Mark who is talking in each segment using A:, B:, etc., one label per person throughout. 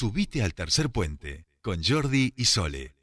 A: Subite al tercer puente con Jordi y Sole.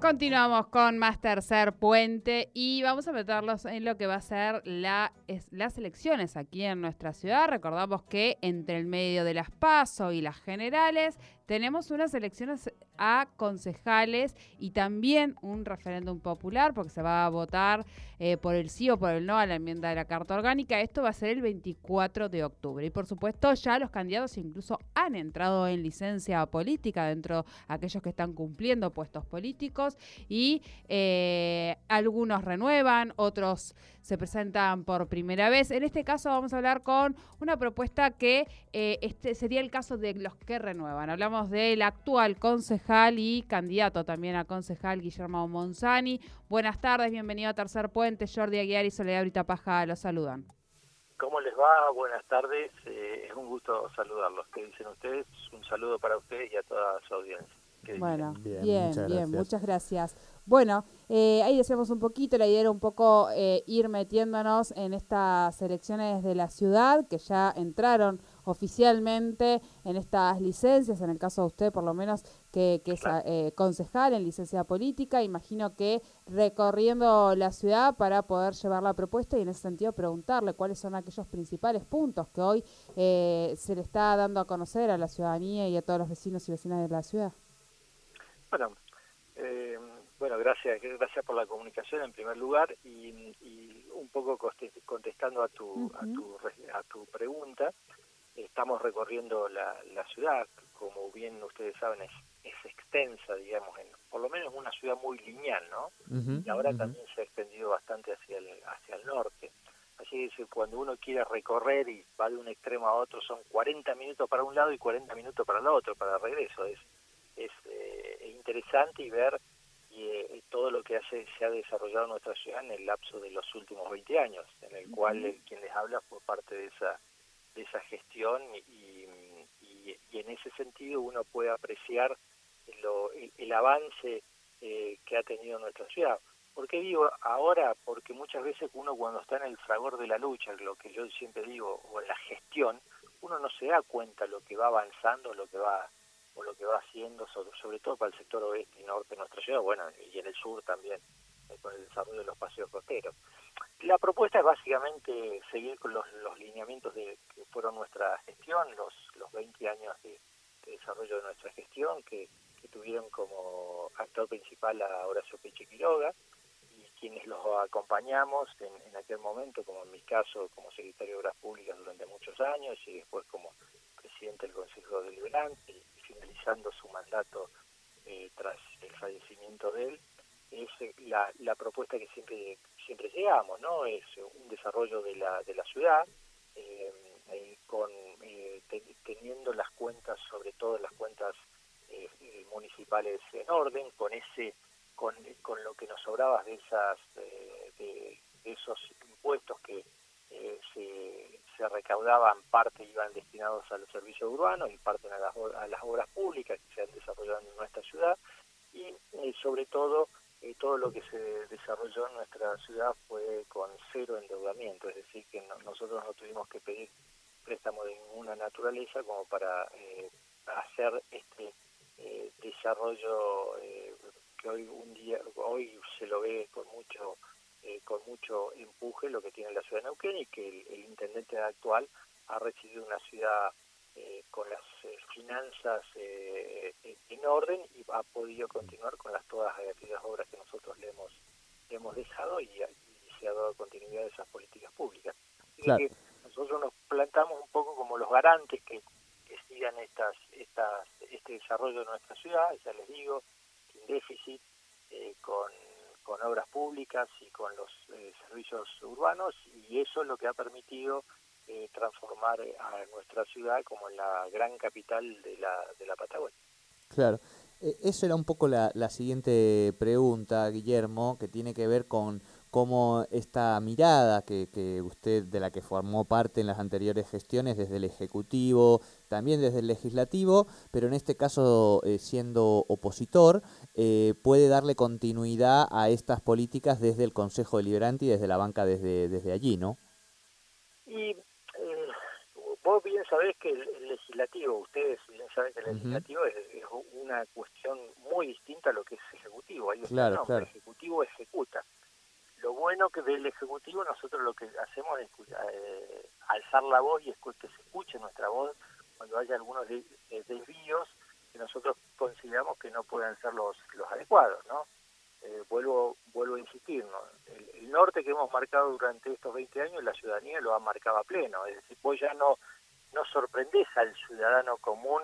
B: Continuamos con más tercer puente y vamos a meterlos en lo que va a ser la, las elecciones aquí en nuestra ciudad. Recordamos que entre el medio de las PASO y las generales tenemos unas elecciones a concejales y también un referéndum popular porque se va a votar eh, por el sí o por el no a la enmienda de la Carta Orgánica. Esto va a ser el 24 de octubre. Y por supuesto ya los candidatos incluso han entrado en licencia política dentro de aquellos que están cumpliendo puestos políticos y eh, algunos renuevan, otros se presentan por primera vez. En este caso vamos a hablar con una propuesta que eh, este sería el caso de los que renuevan. Hablamos del actual concejal y candidato también a concejal Guillermo Monzani. Buenas tardes, bienvenido a Tercer Puente. Jordi Aguiar y Soledad Brita Paja los saludan.
C: ¿Cómo les va? Buenas tardes. Eh, es un gusto saludarlos. ¿Qué dicen ustedes? Un saludo para ustedes y a toda su audiencia.
B: Bueno, bien, bien, muchas gracias. Bueno, eh, ahí decíamos un poquito, la idea era un poco eh, ir metiéndonos en estas elecciones de la ciudad que ya entraron oficialmente en estas licencias, en el caso de usted por lo menos que, es eh, concejal en licencia política, imagino que recorriendo la ciudad para poder llevar la propuesta y en ese sentido preguntarle cuáles son aquellos principales puntos que hoy se le está dando a conocer a la ciudadanía y a todos los vecinos y vecinas de la ciudad.
C: Bueno, eh, bueno, gracias, gracias por la comunicación en primer lugar y, un poco contestando a tu, a tu, a tu pregunta, estamos recorriendo la, ciudad, como bien ustedes saben es, es extensa, digamos, en, por lo menos una ciudad muy lineal, ¿no? y ahora también se ha extendido bastante hacia el, hacia el norte. Así que cuando uno quiere recorrer y va de un extremo a otro son 40 minutos para un lado y 40 minutos para el otro, para el regreso. Es, es eh, interesante y ver eh, todo lo que hace, se ha desarrollado en nuestra ciudad en el lapso de los últimos 20 años, en el cual el, quien les habla fue parte de esa, de esa gestión y, y, en ese sentido uno puede apreciar lo, el, avance eh, que ha tenido nuestra ciudad. ¿Por qué digo ahora? Porque muchas veces uno cuando está en el fragor de la lucha, lo que yo siempre digo, o en la gestión, uno no se da cuenta lo que va avanzando, lo que va o lo que va haciendo, sobre, todo para el sector oeste y norte de nuestra ciudad, bueno, y en el sur también, eh, con el desarrollo de los paseos costeros. La propuesta es básicamente seguir con los, lineamientos de, que fueron nuestra gestión, los, los 20 años de, desarrollo de nuestra gestión, que, tuvieron como actor principal a Horacio Peche Quiroga, y quienes los acompañamos en, en aquel momento, como en mi caso, como secretario de Obras Públicas durante muchos años, y después como presidente del Consejo Deliberante, finalizando su mandato eh, tras el fallecimiento de él, es eh, la, la propuesta que siempre siempre llegamos, ¿no? Es un desarrollo de la, de la ciudad, eh, con teniendo las cuentas, sobre todo las cuentas municipales en orden, con ese con, con lo que nos sobraba de esas de esos impuestos que se, se, recaudaban, parte iban destinados a los servicios urbanos y parte a las, a las obras públicas que se han desarrollado en nuestra ciudad y sobre todo eh, todo lo que se desarrolló en nuestra ciudad fue con cero endeudamiento, es decir, que nosotros no tuvimos que pedir préstamo de ninguna naturaleza como para eh, hacer este eh, desarrollo que hoy un día hoy se lo ve con mucho eh, con mucho empuje lo que tiene la ciudad de Neuquén y que el, intendente actual ha recibido una ciudad eh, con las eh, finanzas en orden y ha podido continuar con las todas aquellas obras que nosotros le hemos, hemos dejado y, se ha dado continuidad a esas políticas públicas. que nosotros nos plantamos un poco como los garantes que, que sigan estas, estas, este desarrollo de nuestra ciudad, ya les digo, sin déficit, con con obras públicas y con los eh, servicios urbanos y eso es lo que ha permitido eh, transformar a nuestra ciudad como la gran capital de la, de la Patagonia.
D: Claro, e, eso era un poco la, la siguiente pregunta, Guillermo, que tiene que ver con, cómo esta mirada que, que, usted, de la que formó parte en las anteriores gestiones, desde el Ejecutivo, también desde el Legislativo, pero en este caso eh, siendo opositor, eh, puede darle continuidad a estas políticas desde el Consejo Deliberante y desde la banca desde, desde allí, ¿no?
C: Y eh, vos bien sabés que el, legislativo, ustedes bien saben que el legislativo es, una cuestión muy distinta a lo que es ejecutivo. Ahí
D: claro,
C: claro. El ejecutivo ejecuta. Lo bueno que del ejecutivo nosotros lo que hacemos es eh, alzar la voz y que se escuche nuestra voz cuando haya algunos eh, desvíos que nosotros consideramos que no puedan ser los, los adecuados, ¿no? Eh, vuelvo vuelvo a insistir, ¿no? el, el, norte que hemos marcado durante estos 20 años, la ciudadanía lo ha marcado a pleno, es decir, vos ya no, no sorprendés al ciudadano común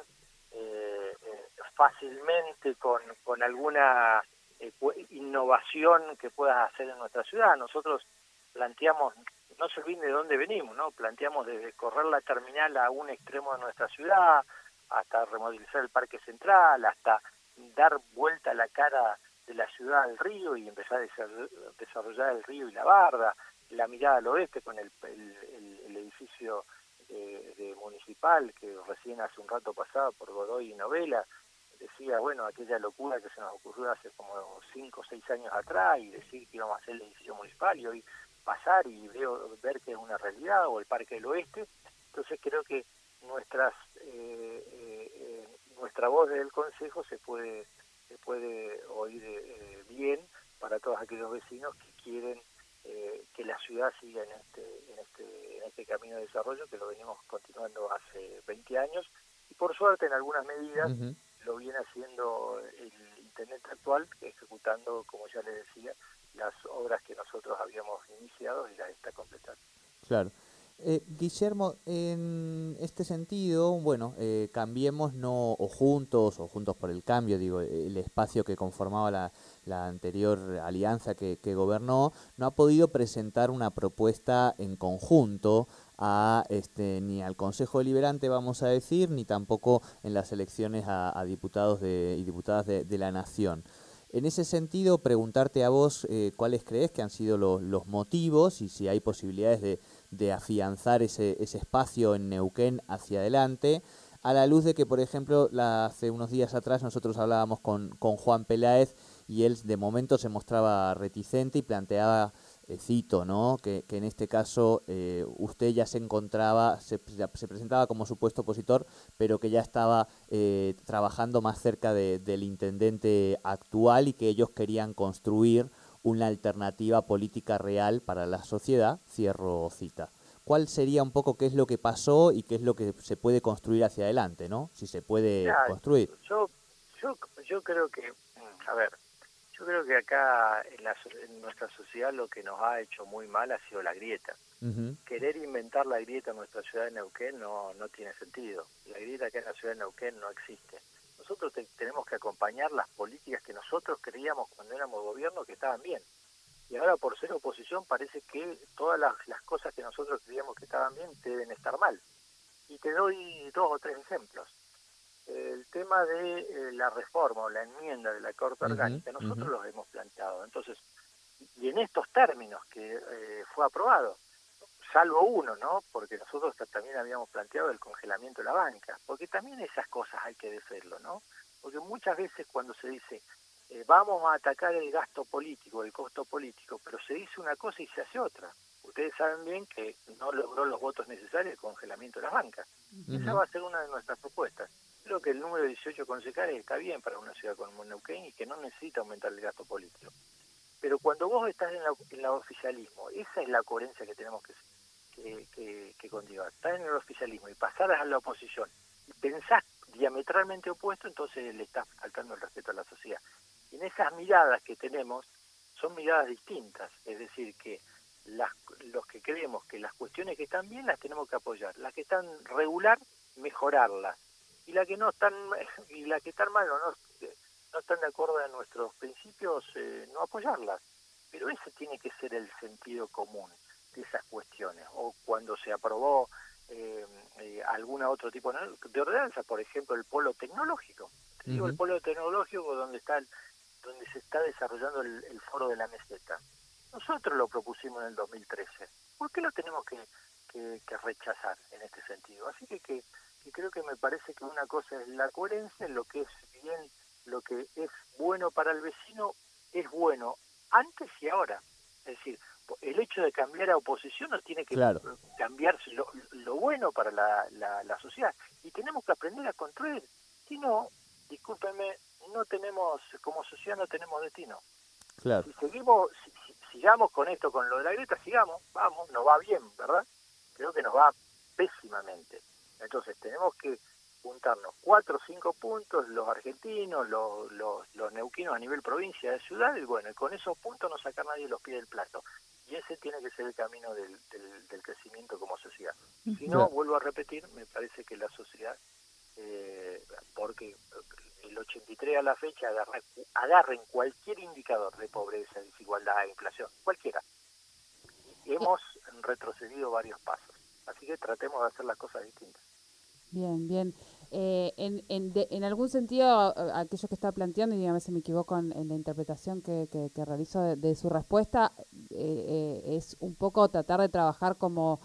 C: eh, eh, fácilmente con, con alguna eh, innovación que puedas hacer en nuestra ciudad. Nosotros planteamos, no se olviden de dónde venimos, ¿no? Planteamos desde correr la terminal a un extremo de nuestra ciudad, hasta remodelizar el parque central, hasta dar vuelta la cara de la ciudad al río y empezar a desarrollar el río y la barda, la mirada al oeste con el, el, el edificio de, de, municipal que recién hace un rato pasaba por Godoy y Novela, decía, bueno, aquella locura que se nos ocurrió hace como cinco o seis años atrás y decir que íbamos a hacer el edificio municipal y hoy pasar y veo, ver que es una realidad o el Parque del Oeste. Entonces creo que nuestras eh, eh, nuestra voz del Consejo se puede se puede oír eh, bien para todos aquellos vecinos que quieren eh, que la ciudad siga en este, en este en este camino de desarrollo que lo venimos continuando hace 20 años. Y por suerte en algunas medidas uh -huh. lo viene haciendo el intendente actual ejecutando como ya le decía las obras que nosotros habíamos iniciado y las está completando.
D: Claro eh, Guillermo, en este sentido, bueno, eh, cambiemos no o juntos o juntos por el cambio, digo, el espacio que conformaba la, anterior alianza que, que, gobernó, no ha podido presentar una propuesta en conjunto a este ni al Consejo Deliberante, vamos a decir, ni tampoco en las elecciones a, a diputados de, y diputadas de, de la Nación. En ese sentido, preguntarte a vos eh, cuáles crees que han sido los, motivos y si hay posibilidades de, afianzar ese, ese espacio en Neuquén hacia adelante, a la luz de que, por ejemplo, hace unos días atrás nosotros hablábamos con, con Juan Peláez y él de momento se mostraba reticente y planteaba, cito, ¿no? que, que en este caso eh, usted ya se encontraba, se, se, presentaba como supuesto opositor, pero que ya estaba eh, trabajando más cerca de, del intendente actual y que ellos querían construir una alternativa política real para la sociedad, cierro cita. ¿Cuál sería un poco qué es lo que pasó y qué es lo que se puede construir hacia adelante, ¿no? Si se puede
C: ya,
D: construir.
C: Yo, yo, yo creo que, a ver, yo creo que acá en, la, en nuestra sociedad lo que nos ha hecho muy mal ha sido la grieta. Uh -huh. Querer inventar la grieta en nuestra ciudad de Neuquén no, no tiene sentido. La grieta acá en la ciudad de Neuquén no existe nosotros te, tenemos que acompañar las políticas que nosotros creíamos cuando éramos gobierno que estaban bien. Y ahora por ser oposición parece que todas las, las cosas que nosotros creíamos que estaban bien deben estar mal. Y te doy dos o tres ejemplos. El tema de eh, la reforma o la enmienda de la Corte uh -huh, Orgánica, nosotros uh -huh. los hemos planteado. Entonces, y en estos términos que eh, fue aprobado, salvo uno, ¿no? Porque nosotros también habíamos planteado el congelamiento de la banca, porque también esas cosas hay que decirlo, ¿no? Porque muchas veces cuando se dice eh, vamos a atacar el gasto político, el costo político, pero se dice una cosa y se hace otra. Ustedes saben bien que no logró los votos necesarios el congelamiento de las bancas. Uh -huh. Esa va a ser una de nuestras propuestas. Creo que el número de 18 concejales está bien para una ciudad como Neuquén y que no necesita aumentar el gasto político. Pero cuando vos estás en, la, en el oficialismo, esa es la coherencia que tenemos que que, que. Estás en el oficialismo y pasaras a la oposición y pensás diametralmente opuesto, entonces le estás faltando el respeto a la sociedad. Y en esas miradas que tenemos son miradas distintas, es decir, que las, los que creemos que las cuestiones que están bien las tenemos que apoyar, las que están regular, mejorarlas, y las que no están, y las que están mal o no, no están de acuerdo a nuestros principios, eh, no apoyarlas. Pero ese tiene que ser el sentido común de esas cuestiones, o cuando se aprobó eh, eh, alguna otro tipo de ordenanza, por ejemplo el polo tecnológico. Te digo uh -huh. el polo tecnológico donde está el, donde se está desarrollando el, el, foro de la meseta. Nosotros lo propusimos en el 2013. ¿Por qué lo tenemos que, rechazar en este sentido? Así que, que, creo que me parece que una cosa es la coherencia, lo que es bien, lo que es bueno para el vecino es bueno antes y ahora. Es decir, el hecho de cambiar a oposición no tiene que cambiar lo, bueno para la, la, sociedad. Y tenemos que aprender a construir. Si no, discúlpenme, no tenemos, como sociedad no tenemos destino.
D: Claro.
C: Si seguimos, sigamos con esto, con lo de la grieta, sigamos, vamos, nos va bien, ¿verdad? Creo que nos va pésimamente. Entonces tenemos que juntarnos cuatro o cinco puntos, los argentinos, los, los, neuquinos a nivel provincia de ciudad, y bueno, y con esos puntos no sacar nadie los pies del plato. Y ese tiene que ser el camino del, del, crecimiento como sociedad. Si no, vuelvo a repetir, me parece que la sociedad, eh, porque el 83 a la fecha agarren cualquier indicador de pobreza, desigualdad, inflación, cualquiera. Hemos retrocedido varios pasos. Así que tratemos de hacer las cosas distintas.
B: Bien, bien. Eh, en, en, en, algún sentido, aquello que está planteando, y dígame si me equivoco en, la interpretación que, que, realizo de, su respuesta, eh, eh, es un poco tratar de trabajar como,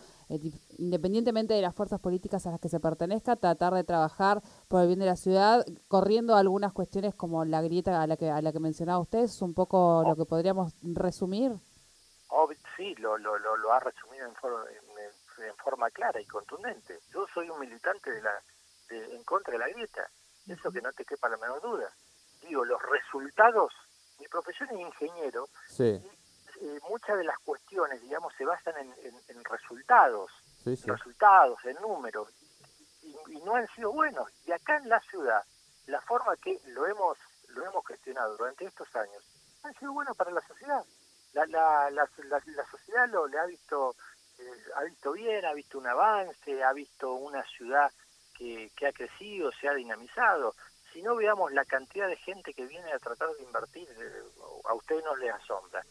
B: independientemente de las fuerzas políticas a las que se pertenezca, tratar de trabajar por el bien de la ciudad, corriendo algunas cuestiones como la grieta a la que, a la que mencionaba usted, es un poco lo que podríamos resumir.
C: sí, lo, lo, lo, ha resumido en, forma, en forma clara y contundente. Yo soy un militante de la, en contra de la grieta, eso que no te quepa la menor duda. Digo, los resultados, mi profesión es ingeniero, y eh, muchas de las cuestiones, digamos, se basan en, en, resultados, resultados, en números, y, no han sido buenos. Y acá en la ciudad, la forma que lo hemos lo hemos gestionado durante estos años, han sido buenos para la sociedad. La, la, la, la sociedad lo le ha visto ha visto bien, ha visto un avance, ha visto una ciudad que, que ha crecido, se ha dinamizado. Si no veamos la cantidad de gente que viene a tratar de invertir, eh, a usted no le asombra.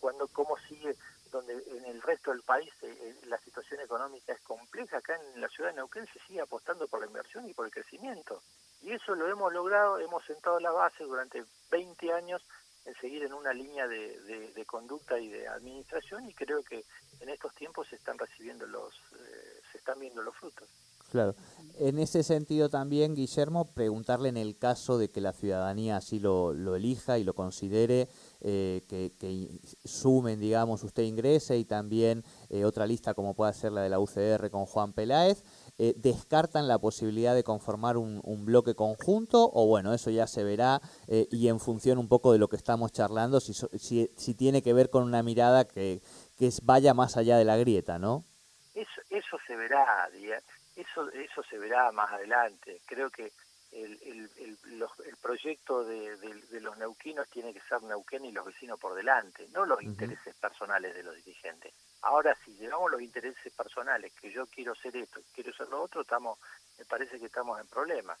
C: Cuando cómo sigue, donde en el resto del país eh, la situación económica es compleja, acá en la ciudad de Neuquén se sigue apostando por la inversión y por el crecimiento. Y eso lo hemos logrado, hemos sentado la base durante 20 años en seguir en una línea de, de, conducta y de administración y creo que en estos tiempos se están recibiendo los, eh, se están viendo los frutos.
D: Claro. En ese sentido también, Guillermo, preguntarle en el caso de que la ciudadanía así lo, elija y lo considere, eh, que, sumen, digamos, usted ingrese y también eh, otra lista como puede ser la de la UCR con Juan Peláez, eh, ¿descartan la posibilidad de conformar un, un, bloque conjunto o bueno, eso ya se verá y en función un poco de lo que estamos charlando, si, si, si tiene que ver con una mirada que, que vaya más allá de la grieta, ¿no?
C: Eso, eso se verá, eso, eso se verá más adelante. Creo que el, el, el, el proyecto de, de, los neuquinos tiene que ser Neuquén y los vecinos por delante, no los intereses personales de los dirigentes. Ahora, si llevamos los intereses personales, que yo quiero ser esto, quiero ser lo otro, estamos, me parece que estamos en problemas.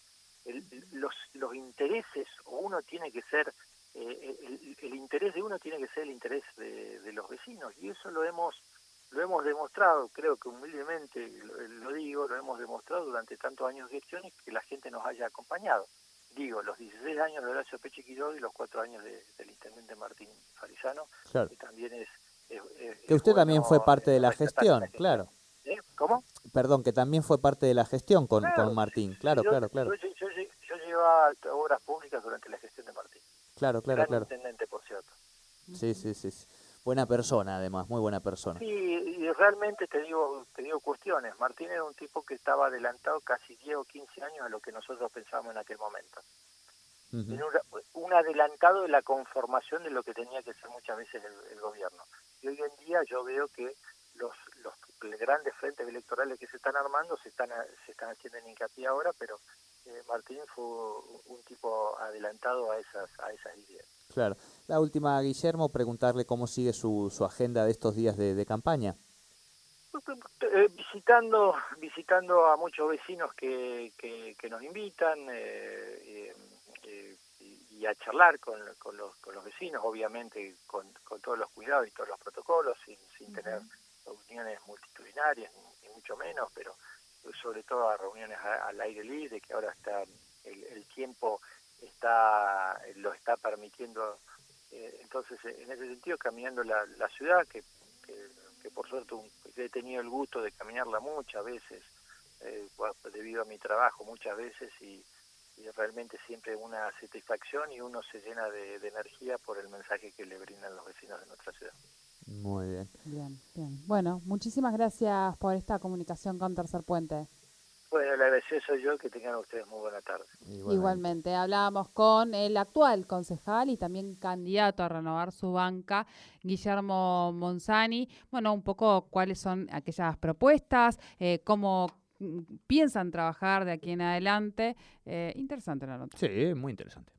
C: los, los intereses, o uno tiene que ser, eh, el, interés de uno tiene que ser el interés de, de los vecinos, y eso lo hemos lo hemos demostrado, creo que humildemente lo, digo, lo hemos demostrado durante tantos años de gestión y que la gente nos haya acompañado. Digo, los 16 años de Horacio Peche y los 4 años del intendente Martín Farizano, que también es...
D: que usted también fue parte de la gestión, claro.
C: ¿Cómo?
D: Perdón, que también fue parte de la gestión con, con Martín, claro, claro, claro.
C: Yo, yo, yo, llevaba obras públicas durante la gestión de Martín.
D: Claro, claro,
C: Gran
D: claro.
C: intendente, por cierto.
D: Sí, sí, sí. Buena persona, además, muy buena persona.
C: Sí, y realmente te digo, te digo cuestiones. Martín era un tipo que estaba adelantado casi 10 o 15 años a lo que nosotros pensábamos en aquel momento. un, adelantado de la conformación de lo que tenía que ser muchas veces el, gobierno. Y hoy en día yo veo que los, los grandes frentes electorales que se están armando se están, se están haciendo en hincapié ahora, pero eh, Martín fue un tipo adelantado a esas, a esas ideas.
D: Claro. La última, Guillermo, preguntarle cómo sigue su, su agenda de estos días de, campaña.
C: Eh, visitando visitando a muchos vecinos que, que, nos invitan eh, eh, y a charlar con, con, los, con los vecinos, obviamente con, con todos los cuidados y todos los protocolos, sin, sin tener reuniones multitudinarias, ni, mucho menos, pero sobre todo a reuniones al aire libre, que ahora está el, el tiempo está lo está permitiendo Eh, entonces, en ese sentido, caminando la, la ciudad, que, que, por suerte he tenido el gusto de caminarla muchas veces, eh, debido a mi trabajo muchas veces, y, realmente siempre una satisfacción y uno se llena de, de energía por el mensaje que le brindan los vecinos de nuestra ciudad.
D: Muy bien.
B: Bien, bien. Bueno, muchísimas gracias por esta comunicación con Tercer Puente.
C: Bueno, el agradecido soy yo, que tengan ustedes muy buena tarde.
B: Igualmente. hablábamos con el actual concejal y también candidato a renovar su banca, Guillermo Monzani. Bueno, un poco cuáles son aquellas propuestas, eh, cómo piensan trabajar de aquí en adelante. Eh, interesante la nota.
D: Sí, muy interesante.